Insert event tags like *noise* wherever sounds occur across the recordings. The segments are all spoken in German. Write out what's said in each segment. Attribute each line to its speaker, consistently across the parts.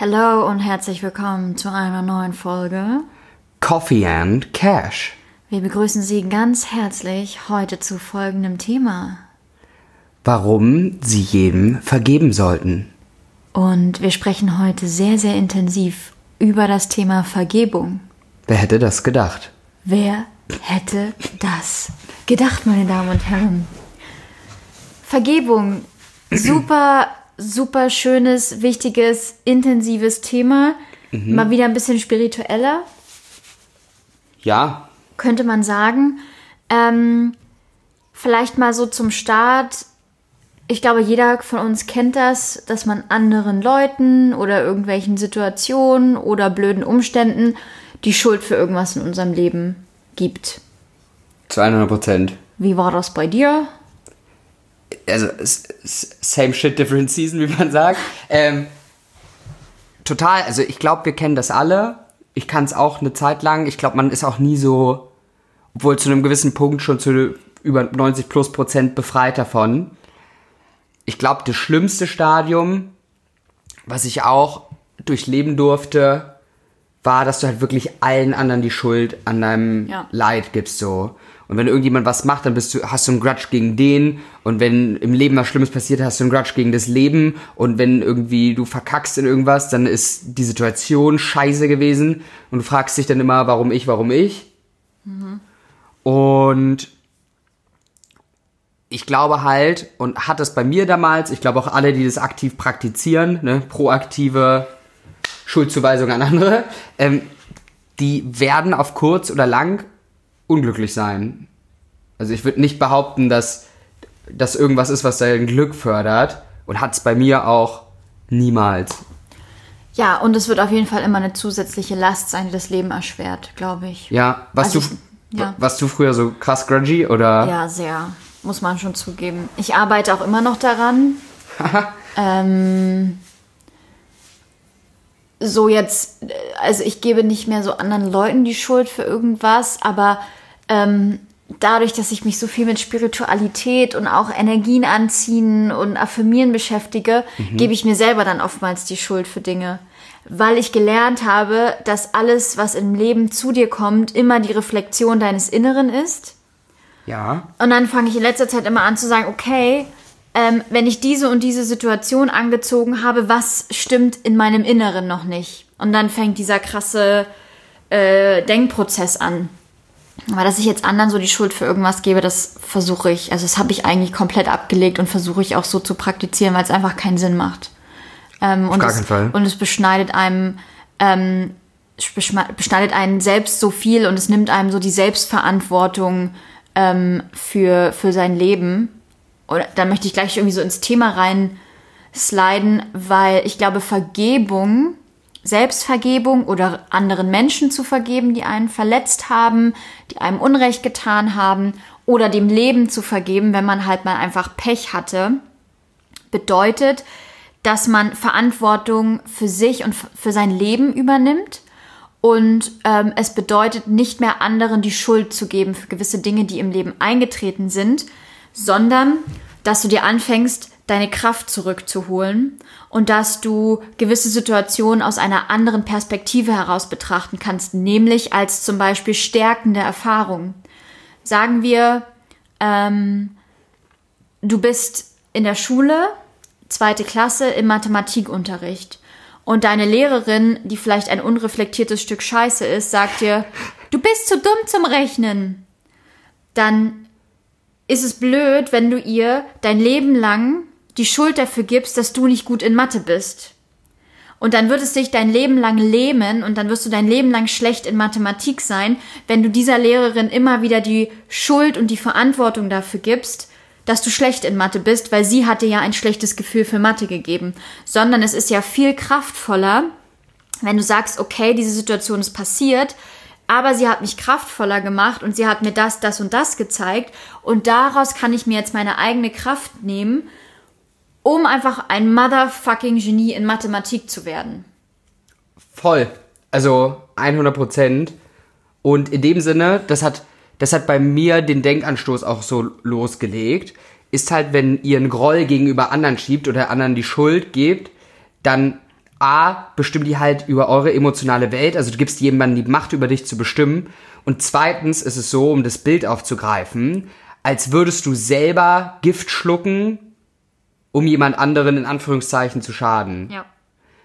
Speaker 1: Hallo und herzlich willkommen zu einer neuen Folge.
Speaker 2: Coffee and Cash.
Speaker 1: Wir begrüßen Sie ganz herzlich heute zu folgendem Thema.
Speaker 2: Warum Sie jedem vergeben sollten.
Speaker 1: Und wir sprechen heute sehr, sehr intensiv über das Thema Vergebung.
Speaker 2: Wer hätte das gedacht?
Speaker 1: Wer hätte das gedacht, meine Damen und Herren? Vergebung, super, super schönes, wichtiges, intensives Thema. Mal wieder ein bisschen spiritueller,
Speaker 2: Ja,
Speaker 1: könnte man sagen. Ähm, vielleicht mal so zum Start. Ich glaube, jeder von uns kennt das, dass man anderen Leuten oder irgendwelchen Situationen oder blöden Umständen die Schuld für irgendwas in unserem Leben gibt.
Speaker 2: zu 100 Prozent.
Speaker 1: Wie war das bei dir?
Speaker 2: Also, same shit, different season, wie man sagt. Ähm, total, also ich glaube, wir kennen das alle. Ich kann es auch eine Zeit lang. Ich glaube, man ist auch nie so, obwohl zu einem gewissen Punkt schon zu über 90 plus Prozent befreit davon. Ich glaube, das schlimmste Stadium, was ich auch durchleben durfte, war, dass du halt wirklich allen anderen die Schuld an deinem
Speaker 1: Ja.
Speaker 2: Leid gibst so. Und wenn irgendjemand was macht, dann bist du, hast du einen Grudge gegen den. Und wenn im Leben was Schlimmes passiert, hast du einen Grudge gegen das Leben. Und wenn irgendwie du verkackst in irgendwas, dann ist die Situation scheiße gewesen. Und du fragst dich dann immer, warum ich, warum ich. Und ich glaube halt, und hat das bei mir damals, ich glaube auch alle, die das aktiv praktizieren, ne, proaktive Schuldzuweisung an andere, ähm, die werden auf kurz oder lang unglücklich sein. Also ich würde nicht behaupten, dass das irgendwas ist, was dein Glück fördert. Und hat es bei mir auch niemals.
Speaker 1: Ja, und es wird auf jeden Fall immer eine zusätzliche Last sein, die das Leben erschwert, glaube ich.
Speaker 2: Ja, was
Speaker 1: Also
Speaker 2: du,
Speaker 1: ich- ja.
Speaker 2: was du früher so krass grungy oder?
Speaker 1: Ja, sehr. Muss man schon zugeben. Ich arbeite auch immer noch daran. *laughs* ähm, so jetzt, äh, also ich gebe nicht mehr so anderen Leuten die Schuld für irgendwas, aber ähm, dadurch, dass ich mich so viel mit Spiritualität und auch Energien anziehen und affirmieren beschäftige, gebe ich mir selber dann oftmals die Schuld für Dinge. Weil ich gelernt habe, dass alles, was im Leben zu dir kommt, immer die Reflexion deines Inneren ist.
Speaker 2: Ja.
Speaker 1: Und dann fange ich in letzter Zeit immer an zu sagen, okay, ähm, wenn ich diese und diese Situation angezogen habe, was stimmt in meinem Inneren noch nicht? Und dann fängt dieser krasse äh, Denkprozess an. Aber dass ich jetzt anderen so die Schuld für irgendwas gebe, das versuche ich, also das habe ich eigentlich komplett abgelegt und versuche ich auch so zu praktizieren, weil es einfach keinen Sinn macht. Ähm, und
Speaker 2: gar
Speaker 1: es,
Speaker 2: keinen Fall.
Speaker 1: Und es beschneidet einem, ähm, beschneidet einen selbst so viel und es nimmt einem so die Selbstverantwortung ähm, für, für sein Leben. Und da möchte ich gleich irgendwie so ins Thema rein sliden, weil ich glaube, Vergebung, Selbstvergebung oder anderen Menschen zu vergeben, die einen verletzt haben, die einem Unrecht getan haben oder dem Leben zu vergeben, wenn man halt mal einfach Pech hatte, bedeutet, dass man Verantwortung für sich und für sein Leben übernimmt. Und ähm, es bedeutet nicht mehr anderen die Schuld zu geben für gewisse Dinge, die im Leben eingetreten sind, sondern dass du dir anfängst, deine Kraft zurückzuholen und dass du gewisse Situationen aus einer anderen Perspektive heraus betrachten kannst, nämlich als zum Beispiel stärkende Erfahrung. Sagen wir, ähm, du bist in der Schule, zweite Klasse, im Mathematikunterricht. Und deine Lehrerin, die vielleicht ein unreflektiertes Stück Scheiße ist, sagt dir, du bist zu dumm zum Rechnen. Dann ist es blöd, wenn du ihr dein Leben lang die Schuld dafür gibst, dass du nicht gut in Mathe bist. Und dann wird es dich dein Leben lang lähmen und dann wirst du dein Leben lang schlecht in Mathematik sein, wenn du dieser Lehrerin immer wieder die Schuld und die Verantwortung dafür gibst, dass du schlecht in Mathe bist, weil sie hat dir ja ein schlechtes Gefühl für Mathe gegeben. Sondern es ist ja viel kraftvoller, wenn du sagst, okay, diese Situation ist passiert, aber sie hat mich kraftvoller gemacht und sie hat mir das, das und das gezeigt und daraus kann ich mir jetzt meine eigene Kraft nehmen, um einfach ein motherfucking Genie in Mathematik zu werden.
Speaker 2: Voll. Also 100 Prozent. Und in dem Sinne, das hat, das hat bei mir den Denkanstoß auch so losgelegt, ist halt, wenn ihr einen Groll gegenüber anderen schiebt oder anderen die Schuld gebt, dann A, bestimmen die halt über eure emotionale Welt, also du gibst jemandem die Macht über dich zu bestimmen. Und zweitens ist es so, um das Bild aufzugreifen, als würdest du selber Gift schlucken, um jemand anderen in Anführungszeichen zu schaden.
Speaker 1: Ja.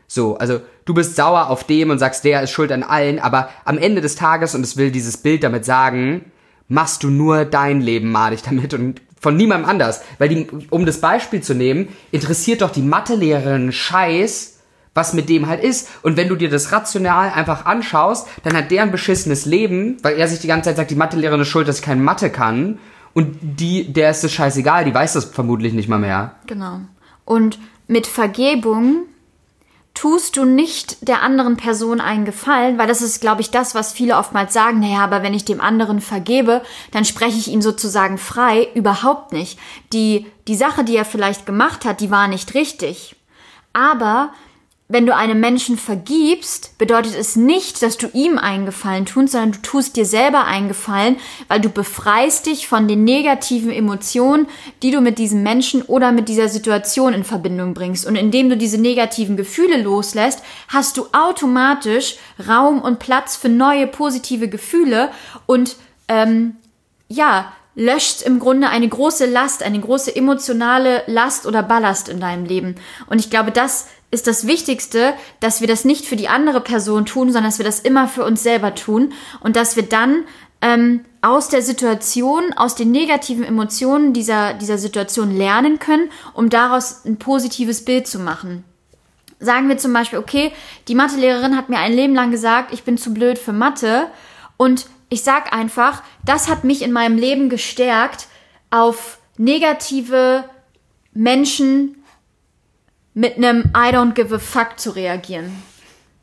Speaker 2: So, also du bist sauer auf dem und sagst, der ist schuld an allen, aber am Ende des Tages, und es will dieses Bild damit sagen, machst du nur dein Leben madig damit und von niemandem anders. Weil die, um das Beispiel zu nehmen, interessiert doch die Mathelehrerin Scheiß, was mit dem halt ist. Und wenn du dir das rational einfach anschaust, dann hat der ein beschissenes Leben, weil er sich die ganze Zeit sagt, die Mathelehrerin ist schuld, dass ich keine Mathe kann. Und die, der ist das scheißegal, die weiß das vermutlich nicht mal mehr.
Speaker 1: Genau. Und mit Vergebung tust du nicht der anderen Person einen Gefallen, weil das ist, glaube ich, das, was viele oftmals sagen, naja, aber wenn ich dem anderen vergebe, dann spreche ich ihn sozusagen frei. Überhaupt nicht. Die, die Sache, die er vielleicht gemacht hat, die war nicht richtig. Aber wenn du einem Menschen vergibst, bedeutet es nicht, dass du ihm einen Gefallen tust, sondern du tust dir selber einen Gefallen, weil du befreist dich von den negativen Emotionen, die du mit diesem Menschen oder mit dieser Situation in Verbindung bringst. Und indem du diese negativen Gefühle loslässt, hast du automatisch Raum und Platz für neue positive Gefühle und ähm, ja, löscht im Grunde eine große Last, eine große emotionale Last oder Ballast in deinem Leben. Und ich glaube, das ist das Wichtigste, dass wir das nicht für die andere Person tun, sondern dass wir das immer für uns selber tun und dass wir dann ähm, aus der Situation, aus den negativen Emotionen dieser, dieser Situation lernen können, um daraus ein positives Bild zu machen. Sagen wir zum Beispiel, okay, die Mathelehrerin hat mir ein Leben lang gesagt, ich bin zu blöd für Mathe und ich sag einfach, das hat mich in meinem Leben gestärkt, auf negative Menschen mit einem I don't give a fuck zu reagieren.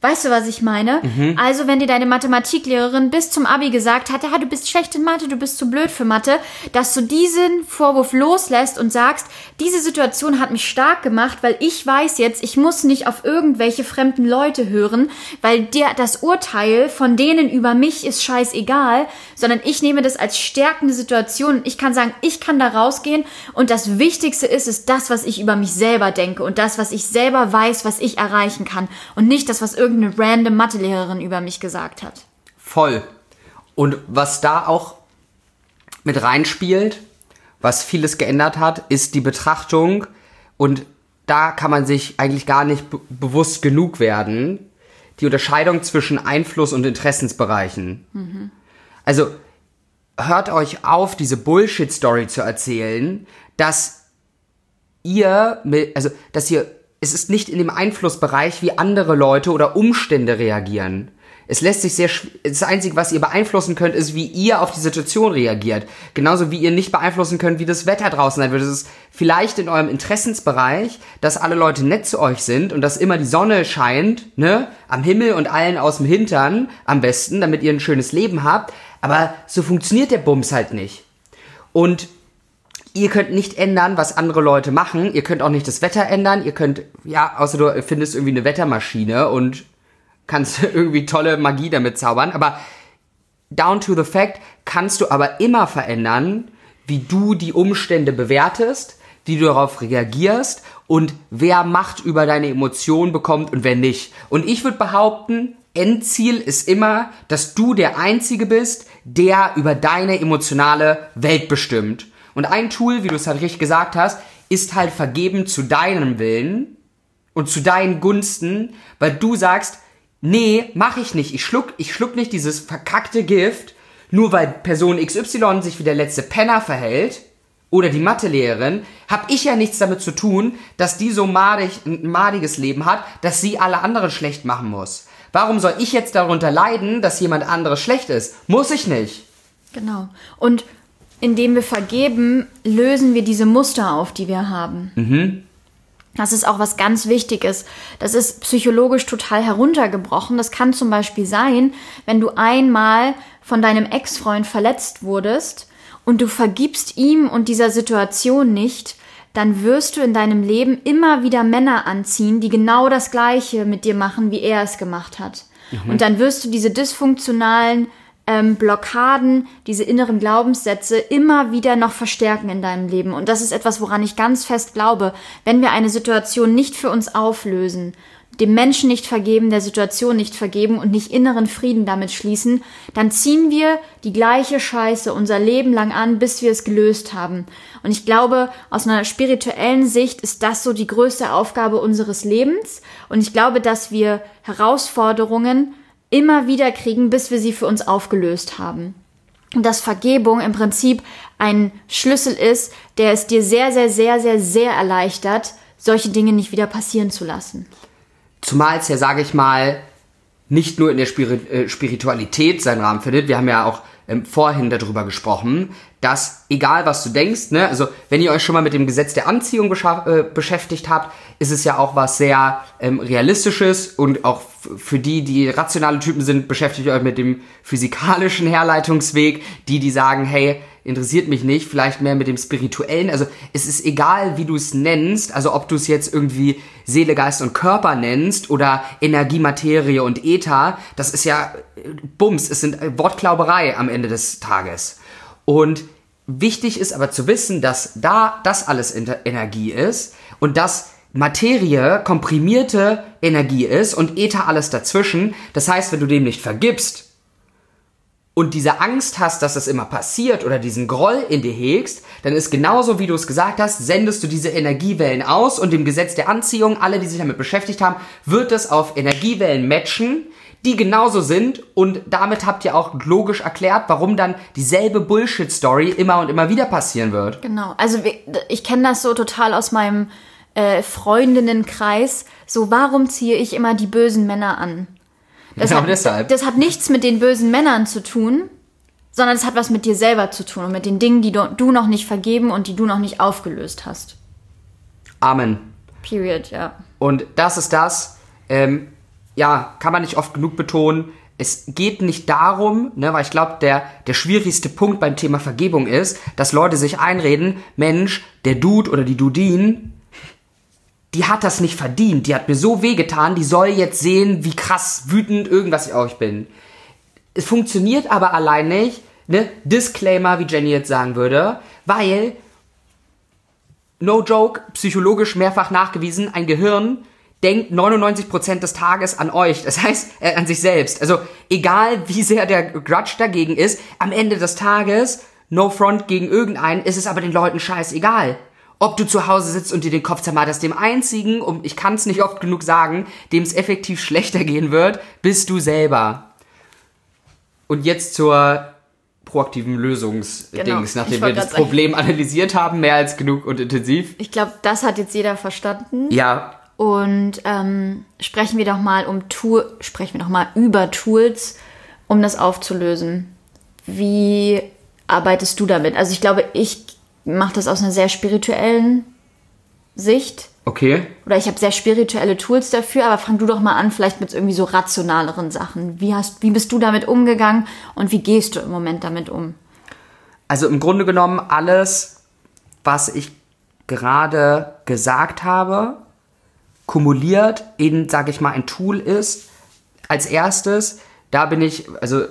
Speaker 1: Weißt du, was ich meine? Mhm. Also, wenn dir deine Mathematiklehrerin bis zum Abi gesagt hat, ja, du bist schlecht in Mathe, du bist zu blöd für Mathe, dass du diesen Vorwurf loslässt und sagst, diese Situation hat mich stark gemacht, weil ich weiß jetzt, ich muss nicht auf irgendwelche fremden Leute hören, weil der, das Urteil von denen über mich ist scheißegal, sondern ich nehme das als stärkende Situation. Ich kann sagen, ich kann da rausgehen und das Wichtigste ist, ist das, was ich über mich selber denke und das, was ich selber weiß, was ich erreichen kann und nicht das, was irgendwie irgendeine random Mathelehrerin über mich gesagt hat.
Speaker 2: Voll. Und was da auch mit reinspielt, was vieles geändert hat, ist die Betrachtung und da kann man sich eigentlich gar nicht bewusst genug werden, die Unterscheidung zwischen Einfluss und Interessensbereichen. Mhm. Also hört euch auf, diese Bullshit-Story zu erzählen, dass ihr, also dass ihr es ist nicht in dem Einflussbereich, wie andere Leute oder Umstände reagieren. Es lässt sich sehr, das Einzige, was ihr beeinflussen könnt, ist, wie ihr auf die Situation reagiert. Genauso wie ihr nicht beeinflussen könnt, wie das Wetter draußen sein wird. Es ist vielleicht in eurem Interessensbereich, dass alle Leute nett zu euch sind und dass immer die Sonne scheint, ne, am Himmel und allen aus dem Hintern am besten, damit ihr ein schönes Leben habt. Aber so funktioniert der Bums halt nicht. Und ihr könnt nicht ändern, was andere Leute machen. Ihr könnt auch nicht das Wetter ändern. Ihr könnt, ja, außer du findest irgendwie eine Wettermaschine und kannst *laughs* irgendwie tolle Magie damit zaubern. Aber down to the fact kannst du aber immer verändern, wie du die Umstände bewertest, wie du darauf reagierst und wer Macht über deine Emotionen bekommt und wer nicht. Und ich würde behaupten, Endziel ist immer, dass du der Einzige bist, der über deine emotionale Welt bestimmt. Und ein Tool, wie du es halt richtig gesagt hast, ist halt vergeben zu deinem Willen und zu deinen Gunsten, weil du sagst, nee, mach ich nicht. Ich schluck, ich schluck nicht dieses verkackte Gift, nur weil Person XY sich wie der letzte Penner verhält oder die Mathelehrerin, hab ich ja nichts damit zu tun, dass die so madig, ein madiges Leben hat, dass sie alle anderen schlecht machen muss. Warum soll ich jetzt darunter leiden, dass jemand anderes schlecht ist? Muss ich nicht.
Speaker 1: Genau. Und indem wir vergeben, lösen wir diese Muster auf, die wir haben. Mhm. Das ist auch was ganz Wichtiges. Das ist psychologisch total heruntergebrochen. Das kann zum Beispiel sein, wenn du einmal von deinem Ex-Freund verletzt wurdest und du vergibst ihm und dieser Situation nicht, dann wirst du in deinem Leben immer wieder Männer anziehen, die genau das Gleiche mit dir machen, wie er es gemacht hat. Mhm. Und dann wirst du diese dysfunktionalen ähm, Blockaden, diese inneren Glaubenssätze immer wieder noch verstärken in deinem Leben. Und das ist etwas, woran ich ganz fest glaube. Wenn wir eine Situation nicht für uns auflösen, dem Menschen nicht vergeben, der Situation nicht vergeben und nicht inneren Frieden damit schließen, dann ziehen wir die gleiche Scheiße unser Leben lang an, bis wir es gelöst haben. Und ich glaube, aus einer spirituellen Sicht ist das so die größte Aufgabe unseres Lebens. Und ich glaube, dass wir Herausforderungen immer wieder kriegen, bis wir sie für uns aufgelöst haben. Und dass Vergebung im Prinzip ein Schlüssel ist, der es dir sehr, sehr, sehr, sehr, sehr erleichtert, solche Dinge nicht wieder passieren zu lassen.
Speaker 2: Zumal es ja, sage ich mal, nicht nur in der äh, Spiritualität seinen Rahmen findet. Wir haben ja auch ähm, vorhin darüber gesprochen, dass egal was du denkst, ne, also wenn ihr euch schon mal mit dem Gesetz der Anziehung äh, beschäftigt habt, ist es ja auch was sehr ähm, realistisches und auch für die, die rationale Typen sind, beschäftigt euch mit dem physikalischen Herleitungsweg, die, die sagen, hey, interessiert mich nicht, vielleicht mehr mit dem spirituellen. Also es ist egal, wie du es nennst, also ob du es jetzt irgendwie Seele, Geist und Körper nennst oder Energie, Materie und Äther, das ist ja äh, Bums, es sind äh, Wortklauberei am Ende des Tages. Und wichtig ist aber zu wissen, dass da das alles Energie ist und dass Materie komprimierte Energie ist und Äther alles dazwischen. Das heißt, wenn du dem nicht vergibst, und diese Angst hast, dass das immer passiert oder diesen Groll in dir hegst, dann ist genauso, wie du es gesagt hast, sendest du diese Energiewellen aus und dem Gesetz der Anziehung, alle, die sich damit beschäftigt haben, wird es auf Energiewellen matchen, die genauso sind und damit habt ihr auch logisch erklärt, warum dann dieselbe Bullshit-Story immer und immer wieder passieren wird.
Speaker 1: Genau, also ich kenne das so total aus meinem äh, Freundinnenkreis. So, warum ziehe ich immer die bösen Männer an? Das
Speaker 2: genau
Speaker 1: hat,
Speaker 2: deshalb.
Speaker 1: Das hat nichts mit den bösen Männern zu tun, sondern es hat was mit dir selber zu tun und mit den Dingen, die du, du noch nicht vergeben und die du noch nicht aufgelöst hast.
Speaker 2: Amen.
Speaker 1: Period, ja.
Speaker 2: Und das ist das, ähm, ja, kann man nicht oft genug betonen. Es geht nicht darum, ne, weil ich glaube, der, der schwierigste Punkt beim Thema Vergebung ist, dass Leute sich einreden, Mensch, der Dude oder die Dudin, die hat das nicht verdient. Die hat mir so wehgetan, die soll jetzt sehen, wie krass wütend irgendwas ich euch bin. Es funktioniert aber allein nicht, ne? Disclaimer, wie Jenny jetzt sagen würde, weil, no joke, psychologisch mehrfach nachgewiesen, ein Gehirn denkt 99% des Tages an euch, das heißt äh, an sich selbst. Also egal wie sehr der Grudge dagegen ist, am Ende des Tages, no front gegen irgendeinen, ist es aber den Leuten scheißegal ob du zu Hause sitzt und dir den Kopf zermarterst. Dem einzigen, um ich kann es nicht oft genug sagen, dem es effektiv schlechter gehen wird, bist du selber. Und jetzt zur proaktiven Lösungsdings, genau. nachdem wir das Problem analysiert haben, mehr als genug und intensiv.
Speaker 1: Ich glaube, das hat jetzt jeder verstanden.
Speaker 2: Ja.
Speaker 1: Und ähm, sprechen wir doch mal um Tool, sprechen wir doch mal über Tools, um das aufzulösen. Wie arbeitest du damit? Also ich glaube, ich mache das aus einer sehr spirituellen Sicht.
Speaker 2: Okay.
Speaker 1: Oder ich habe sehr spirituelle Tools dafür, aber fang du doch mal an, vielleicht mit irgendwie so rationaleren Sachen. Wie, hast, wie bist du damit umgegangen und wie gehst du im Moment damit um?
Speaker 2: Also im Grunde genommen alles, was ich gerade gesagt habe, kumuliert in, sage ich mal, ein Tool ist. Als erstes, da bin ich, also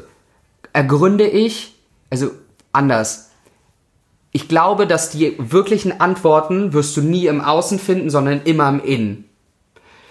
Speaker 2: ergründe ich, also anders ich glaube, dass die wirklichen Antworten wirst du nie im Außen finden, sondern immer im Innen.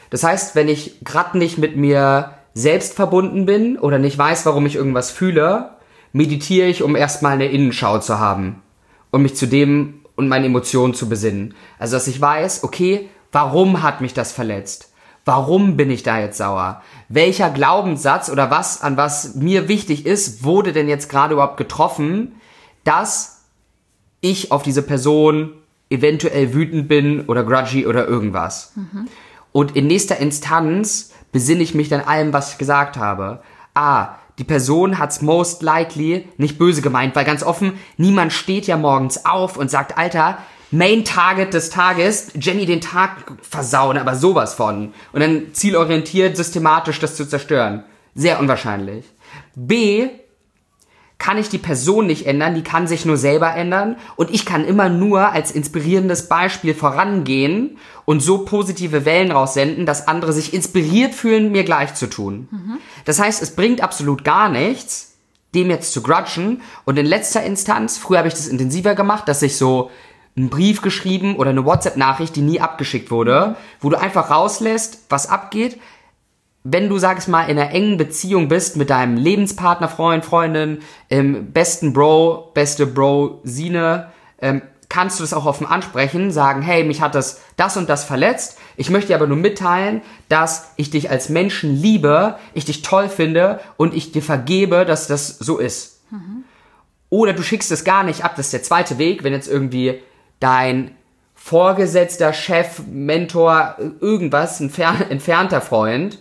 Speaker 2: Das heißt, wenn ich gerade nicht mit mir selbst verbunden bin oder nicht weiß, warum ich irgendwas fühle, meditiere ich, um erstmal eine Innenschau zu haben und mich zu dem und meine Emotionen zu besinnen. Also, dass ich weiß, okay, warum hat mich das verletzt? Warum bin ich da jetzt sauer? Welcher Glaubenssatz oder was, an was mir wichtig ist, wurde denn jetzt gerade überhaupt getroffen, dass ich auf diese Person eventuell wütend bin oder grudgy oder irgendwas. Mhm. Und in nächster Instanz besinne ich mich dann allem, was ich gesagt habe. Ah, die Person hat's most likely nicht böse gemeint, weil ganz offen, niemand steht ja morgens auf und sagt, Alter, Main Target des Tages, Jenny den Tag versauen, aber sowas von. Und dann zielorientiert, systematisch das zu zerstören. Sehr unwahrscheinlich. B, kann ich die Person nicht ändern, die kann sich nur selber ändern und ich kann immer nur als inspirierendes Beispiel vorangehen und so positive Wellen raussenden, dass andere sich inspiriert fühlen, mir gleich zu tun. Mhm. Das heißt, es bringt absolut gar nichts, dem jetzt zu grudgen und in letzter Instanz, früher habe ich das intensiver gemacht, dass ich so einen Brief geschrieben oder eine WhatsApp-Nachricht, die nie abgeschickt wurde, wo du einfach rauslässt, was abgeht. Wenn du, sag ich mal, in einer engen Beziehung bist mit deinem Lebenspartner, Freund, Freundin, ähm, besten Bro, beste Bro, Sine, ähm, kannst du das auch offen ansprechen, sagen, hey, mich hat das das und das verletzt. Ich möchte dir aber nur mitteilen, dass ich dich als Menschen liebe, ich dich toll finde und ich dir vergebe, dass das so ist. Mhm. Oder du schickst es gar nicht ab, das ist der zweite Weg, wenn jetzt irgendwie dein Vorgesetzter, Chef, Mentor, irgendwas, ein entfernter Freund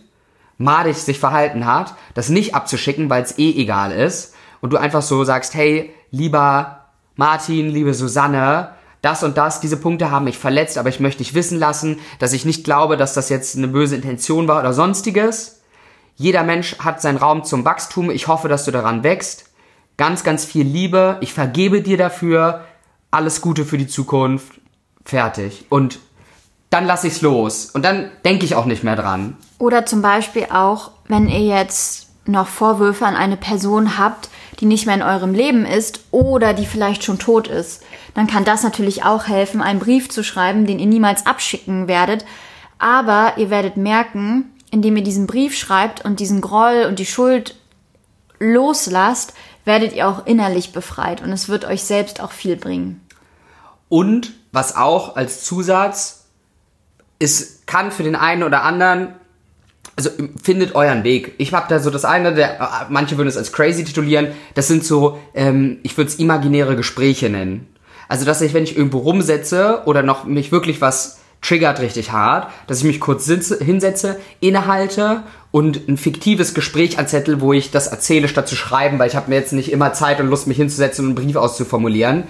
Speaker 2: madig sich verhalten hat, das nicht abzuschicken, weil es eh egal ist und du einfach so sagst, hey, lieber Martin, liebe Susanne, das und das, diese Punkte haben mich verletzt, aber ich möchte dich wissen lassen, dass ich nicht glaube, dass das jetzt eine böse Intention war oder sonstiges. Jeder Mensch hat seinen Raum zum Wachstum. Ich hoffe, dass du daran wächst. Ganz, ganz viel Liebe. Ich vergebe dir dafür. Alles Gute für die Zukunft. Fertig. Und dann lasse ich's los. Und dann denke ich auch nicht mehr dran.
Speaker 1: Oder zum Beispiel auch, wenn ihr jetzt noch Vorwürfe an eine Person habt, die nicht mehr in eurem Leben ist oder die vielleicht schon tot ist, dann kann das natürlich auch helfen, einen Brief zu schreiben, den ihr niemals abschicken werdet. Aber ihr werdet merken, indem ihr diesen Brief schreibt und diesen Groll und die Schuld loslasst, werdet ihr auch innerlich befreit und es wird euch selbst auch viel bringen.
Speaker 2: Und was auch als Zusatz ist, kann für den einen oder anderen also findet euren Weg. Ich habe da so das eine, der, manche würden es als crazy titulieren, das sind so, ähm, ich würde es imaginäre Gespräche nennen. Also dass ich, wenn ich irgendwo rumsetze oder noch mich wirklich was triggert richtig hart, dass ich mich kurz sitze, hinsetze, innehalte und ein fiktives Gespräch anzettel, wo ich das erzähle, statt zu schreiben, weil ich habe mir jetzt nicht immer Zeit und Lust, mich hinzusetzen und einen Brief auszuformulieren.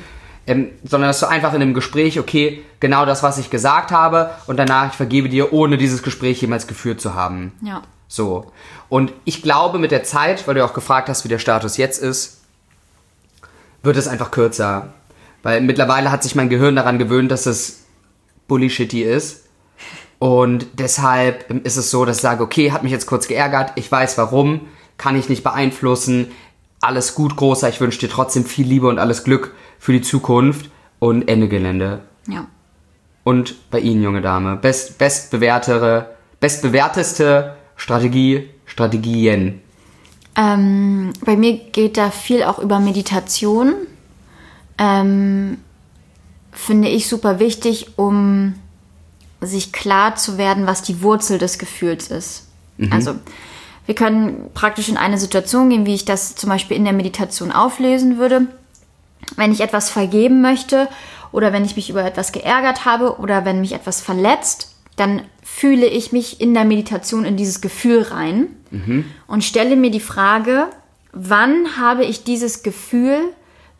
Speaker 2: Ähm, sondern dass du einfach in einem Gespräch, okay, genau das, was ich gesagt habe, und danach ich vergebe dir, ohne dieses Gespräch jemals geführt zu haben.
Speaker 1: Ja.
Speaker 2: So. Und ich glaube, mit der Zeit, weil du auch gefragt hast, wie der Status jetzt ist, wird es einfach kürzer. Weil mittlerweile hat sich mein Gehirn daran gewöhnt, dass es bullshitty ist. Und deshalb ist es so, dass ich sage, okay, hat mich jetzt kurz geärgert, ich weiß warum, kann ich nicht beeinflussen. Alles gut, großer, ich wünsche dir trotzdem viel Liebe und alles Glück für die Zukunft und Ende Gelände.
Speaker 1: Ja.
Speaker 2: Und bei Ihnen, junge Dame, best, bestbewertere, bestbewerteste Strategie, Strategien.
Speaker 1: Ähm, bei mir geht da viel auch über Meditation. Ähm, finde ich super wichtig, um sich klar zu werden, was die Wurzel des Gefühls ist. Mhm. Also wir können praktisch in eine Situation gehen, wie ich das zum Beispiel in der Meditation auflösen würde wenn ich etwas vergeben möchte oder wenn ich mich über etwas geärgert habe oder wenn mich etwas verletzt, dann fühle ich mich in der Meditation in dieses Gefühl rein mhm. und stelle mir die Frage, wann habe ich dieses Gefühl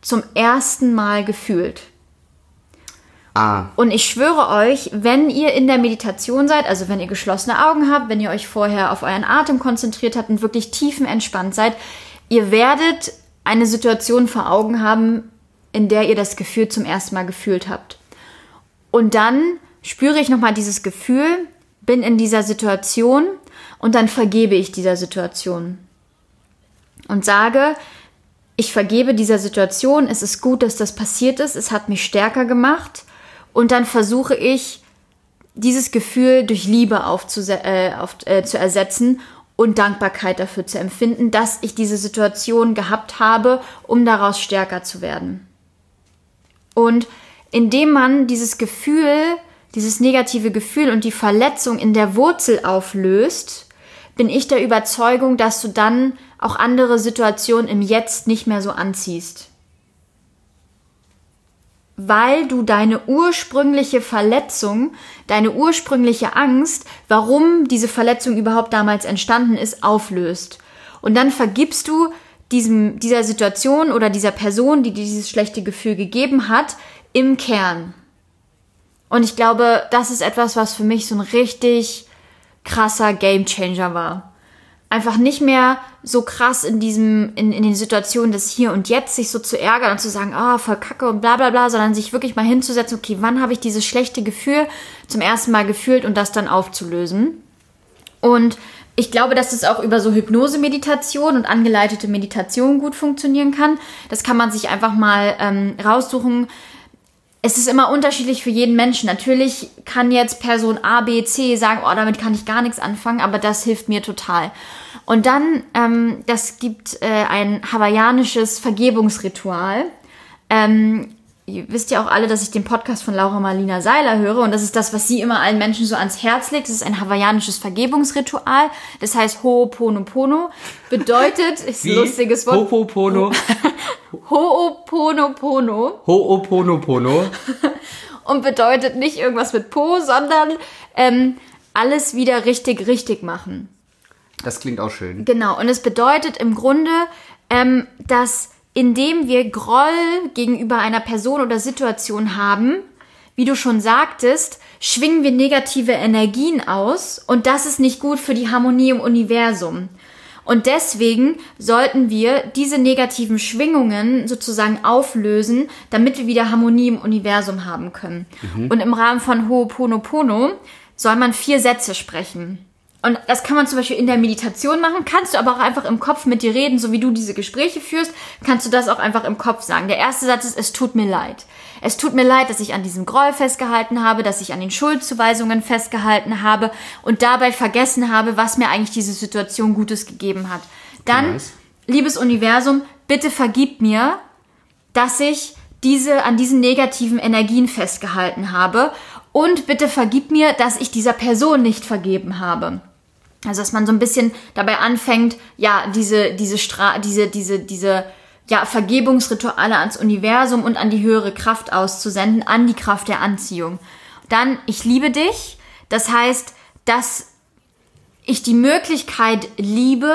Speaker 1: zum ersten Mal gefühlt?
Speaker 2: Ah.
Speaker 1: Und ich schwöre euch, wenn ihr in der Meditation seid, also wenn ihr geschlossene Augen habt, wenn ihr euch vorher auf euren Atem konzentriert habt und wirklich tiefenentspannt seid, ihr werdet eine Situation vor Augen haben, in der ihr das Gefühl zum ersten Mal gefühlt habt. Und dann spüre ich nochmal dieses Gefühl, bin in dieser Situation und dann vergebe ich dieser Situation. Und sage, ich vergebe dieser Situation, es ist gut, dass das passiert ist, es hat mich stärker gemacht. Und dann versuche ich, dieses Gefühl durch Liebe äh, auf, äh, zu ersetzen und Dankbarkeit dafür zu empfinden, dass ich diese Situation gehabt habe, um daraus stärker zu werden. Und indem man dieses Gefühl, dieses negative Gefühl und die Verletzung in der Wurzel auflöst, bin ich der Überzeugung, dass du dann auch andere Situationen im Jetzt nicht mehr so anziehst. Weil du deine ursprüngliche Verletzung, deine ursprüngliche Angst, warum diese Verletzung überhaupt damals entstanden ist, auflöst. Und dann vergibst du diesem, dieser Situation oder dieser Person, die dieses schlechte Gefühl gegeben hat, im Kern. Und ich glaube, das ist etwas, was für mich so ein richtig krasser Gamechanger war. Einfach nicht mehr so krass in diesem, in, in den Situationen des Hier und Jetzt sich so zu ärgern und zu sagen, ah, oh, voll kacke und bla bla bla, sondern sich wirklich mal hinzusetzen, okay, wann habe ich dieses schlechte Gefühl zum ersten Mal gefühlt und das dann aufzulösen. Und ich glaube, dass es auch über so Hypnose-Meditation und angeleitete Meditation gut funktionieren kann. Das kann man sich einfach mal ähm, raussuchen. es ist immer unterschiedlich für jeden Menschen. Natürlich kann jetzt Person A, B, C sagen, oh, damit kann ich gar nichts anfangen, aber das hilft mir total. Und dann, ähm, das gibt äh, ein hawaiianisches Vergebungsritual. Ähm, ihr wisst ja auch alle, dass ich den Podcast von Laura Marlina Seiler höre und das ist das, was sie immer allen Menschen so ans Herz legt. Das ist ein hawaiianisches Vergebungsritual. Das heißt Ho'oponopono. Bedeutet, *laughs* ist ein lustiges Wort.
Speaker 2: Ho'opono. *laughs*
Speaker 1: Ho'oponopono.
Speaker 2: Ho'oponopono. *laughs*
Speaker 1: und bedeutet nicht irgendwas mit Po, sondern ähm, alles wieder richtig, richtig machen.
Speaker 2: Das klingt auch schön.
Speaker 1: Genau, und es bedeutet im Grunde, ähm, dass indem wir Groll gegenüber einer Person oder Situation haben, wie du schon sagtest, schwingen wir negative Energien aus und das ist nicht gut für die Harmonie im Universum. Und deswegen sollten wir diese negativen Schwingungen sozusagen auflösen, damit wir wieder Harmonie im Universum haben können. Mhm. Und im Rahmen von Ho'oponopono soll man vier Sätze sprechen. Und das kann man zum Beispiel in der Meditation machen, kannst du aber auch einfach im Kopf mit dir reden, so wie du diese Gespräche führst, kannst du das auch einfach im Kopf sagen. Der erste Satz ist, es tut mir leid. Es tut mir leid, dass ich an diesem Groll festgehalten habe, dass ich an den Schuldzuweisungen festgehalten habe und dabei vergessen habe, was mir eigentlich diese Situation Gutes gegeben hat. Dann, nice. liebes Universum, bitte vergib mir, dass ich diese, an diesen negativen Energien festgehalten habe und bitte vergib mir, dass ich dieser Person nicht vergeben habe. Also dass man so ein bisschen dabei anfängt, ja, diese, diese Stra diese, diese, diese, ja, Vergebungsrituale ans Universum und an die höhere Kraft auszusenden, an die Kraft der Anziehung. Dann, ich liebe dich. Das heißt, dass ich die Möglichkeit liebe,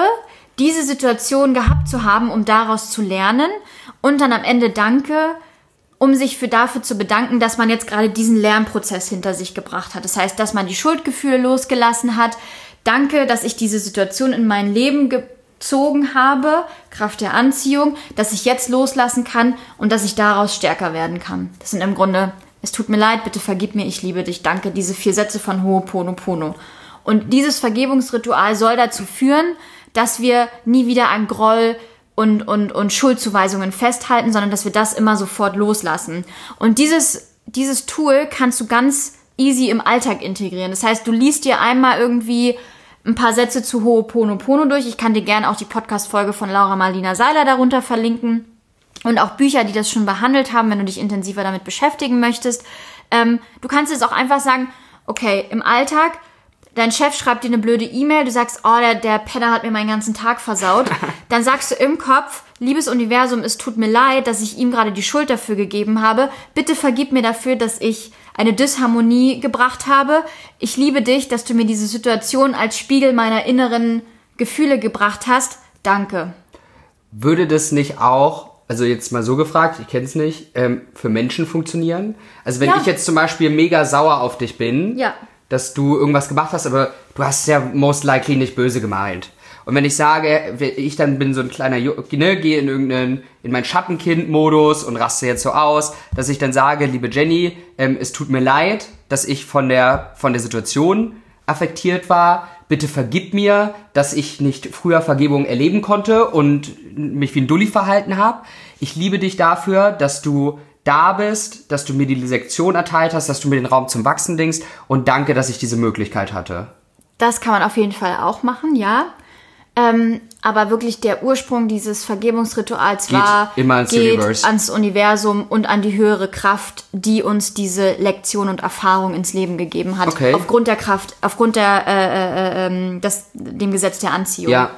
Speaker 1: diese Situation gehabt zu haben, um daraus zu lernen. Und dann am Ende danke, um sich für dafür zu bedanken, dass man jetzt gerade diesen Lernprozess hinter sich gebracht hat. Das heißt, dass man die Schuldgefühle losgelassen hat, Danke, dass ich diese Situation in mein Leben gezogen habe, Kraft der Anziehung, dass ich jetzt loslassen kann und dass ich daraus stärker werden kann. Das sind im Grunde, es tut mir leid, bitte vergib mir, ich liebe dich, danke, diese vier Sätze von Ho'oponopono. Und dieses Vergebungsritual soll dazu führen, dass wir nie wieder an Groll und, und, und Schuldzuweisungen festhalten, sondern dass wir das immer sofort loslassen. Und dieses, dieses Tool kannst du ganz easy im Alltag integrieren. Das heißt, du liest dir einmal irgendwie ein paar Sätze zu Ho'oponopono durch. Ich kann dir gerne auch die Podcast-Folge von Laura Marlina Seiler darunter verlinken. Und auch Bücher, die das schon behandelt haben, wenn du dich intensiver damit beschäftigen möchtest. Ähm, du kannst jetzt auch einfach sagen, okay, im Alltag, dein Chef schreibt dir eine blöde E-Mail, du sagst, oh, der, der Penner hat mir meinen ganzen Tag versaut. *laughs* Dann sagst du im Kopf, liebes Universum, es tut mir leid, dass ich ihm gerade die Schuld dafür gegeben habe. Bitte vergib mir dafür, dass ich eine Disharmonie gebracht habe. Ich liebe dich, dass du mir diese Situation als Spiegel meiner inneren Gefühle gebracht hast. Danke.
Speaker 2: Würde das nicht auch, also jetzt mal so gefragt, ich kenne es nicht, ähm, für Menschen funktionieren? Also wenn ja. ich jetzt zum Beispiel mega sauer auf dich bin, ja. Dass du irgendwas gemacht hast, aber du hast es ja most likely nicht böse gemeint. Und wenn ich sage, ich dann bin so ein kleiner, ne, gehe in irgendeinen, in meinen Schattenkind-Modus und raste jetzt so aus, dass ich dann sage, liebe Jenny, ähm, es tut mir leid, dass ich von der, von der Situation affektiert war. Bitte vergib mir, dass ich nicht früher Vergebung erleben konnte und mich wie ein Dulli verhalten habe. Ich liebe dich dafür, dass du da bist, dass du mir die Lektion erteilt hast, dass du mir den Raum zum Wachsen dingst und danke, dass ich diese Möglichkeit hatte.
Speaker 1: Das kann man auf jeden Fall auch machen, ja. Ähm, aber wirklich der Ursprung dieses Vergebungsrituals geht war, immer ans, geht Universe. ans Universum und an die höhere Kraft, die uns diese Lektion und Erfahrung ins Leben gegeben hat. Okay. Aufgrund der Kraft, aufgrund der, äh, äh, ähm, das, dem Gesetz der Anziehung. Ja.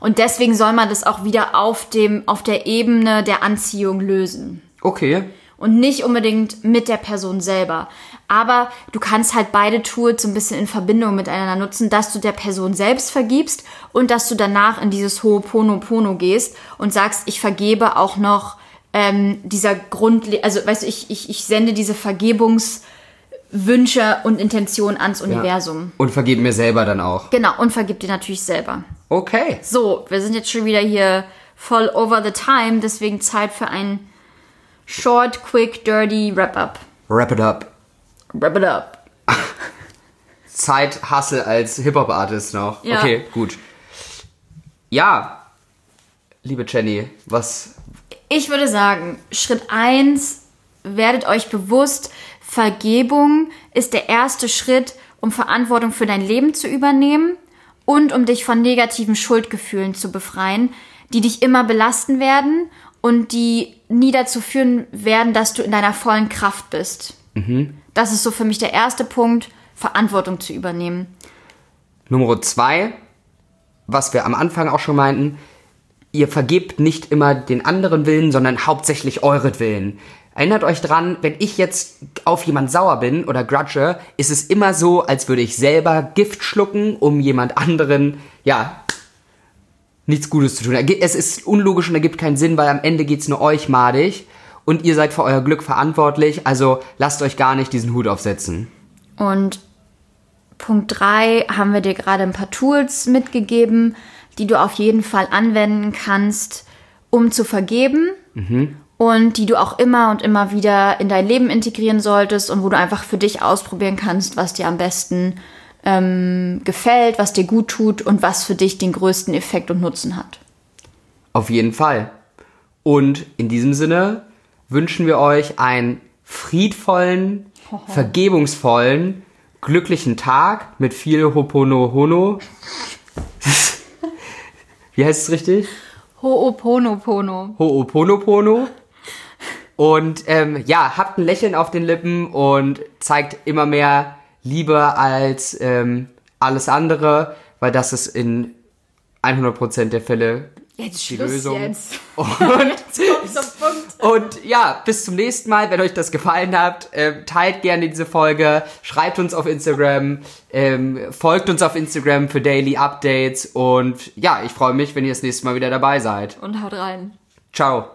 Speaker 1: Und deswegen soll man das auch wieder auf dem, auf der Ebene der Anziehung lösen.
Speaker 2: Okay.
Speaker 1: Und nicht unbedingt mit der Person selber. Aber du kannst halt beide Tools so ein bisschen in Verbindung miteinander nutzen, dass du der Person selbst vergibst und dass du danach in dieses Ho'oponopono gehst und sagst, ich vergebe auch noch ähm, dieser Grund, also weißt du, ich, ich, ich sende diese Vergebungswünsche und Intentionen ans Universum. Ja.
Speaker 2: Und vergib mir selber dann auch.
Speaker 1: Genau, und vergib dir natürlich selber.
Speaker 2: Okay.
Speaker 1: So, wir sind jetzt schon wieder hier voll over the time, deswegen Zeit für ein short, quick, dirty Wrap-up.
Speaker 2: Wrap it up.
Speaker 1: Wrap it up. *laughs*
Speaker 2: Zeit Hustle als Hip-Hop-Artist noch. Ja. Okay, gut. Ja, liebe Jenny, was.
Speaker 1: Ich würde sagen, Schritt 1 werdet euch bewusst, Vergebung ist der erste Schritt, um Verantwortung für dein Leben zu übernehmen und um dich von negativen Schuldgefühlen zu befreien, die dich immer belasten werden und die nie dazu führen werden, dass du in deiner vollen Kraft bist. Das ist so für mich der erste Punkt, Verantwortung zu übernehmen.
Speaker 2: Nummer zwei, was wir am Anfang auch schon meinten, ihr vergebt nicht immer den anderen Willen, sondern hauptsächlich euretwillen. Erinnert euch dran, wenn ich jetzt auf jemand sauer bin oder grudge, ist es immer so, als würde ich selber Gift schlucken, um jemand anderen, ja, nichts Gutes zu tun. Es ist unlogisch und ergibt keinen Sinn, weil am Ende geht's nur euch madig und ihr seid für euer Glück verantwortlich, also lasst euch gar nicht diesen Hut aufsetzen.
Speaker 1: Und Punkt 3 haben wir dir gerade ein paar Tools mitgegeben, die du auf jeden Fall anwenden kannst, um zu vergeben. Und die du auch immer und immer wieder in dein Leben integrieren solltest und wo du einfach für dich ausprobieren kannst, was dir am besten ähm, gefällt, was dir gut tut und was für dich den größten Effekt und Nutzen hat.
Speaker 2: Auf jeden Fall. Und in diesem Sinne wünschen wir euch einen friedvollen, vergebungsvollen, glücklichen Tag mit viel Hoponohono. *laughs* Wie heißt es richtig?
Speaker 1: Ho'oponopono.
Speaker 2: Ho'oponopono. Und ähm, ja, habt ein Lächeln auf den Lippen und zeigt immer mehr Liebe als ähm, alles andere, weil das ist in 100% der Fälle
Speaker 1: Jetzt
Speaker 2: die
Speaker 1: Schluss
Speaker 2: Lösung.
Speaker 1: jetzt. *laughs*
Speaker 2: Und, *laughs* und ja, bis zum nächsten Mal. Wenn euch das gefallen hat, ähm, teilt gerne diese Folge, schreibt uns auf Instagram, ähm, folgt uns auf Instagram für Daily Updates und ja, ich freue mich, wenn ihr das nächste Mal wieder dabei seid.
Speaker 1: Und haut rein.
Speaker 2: Ciao.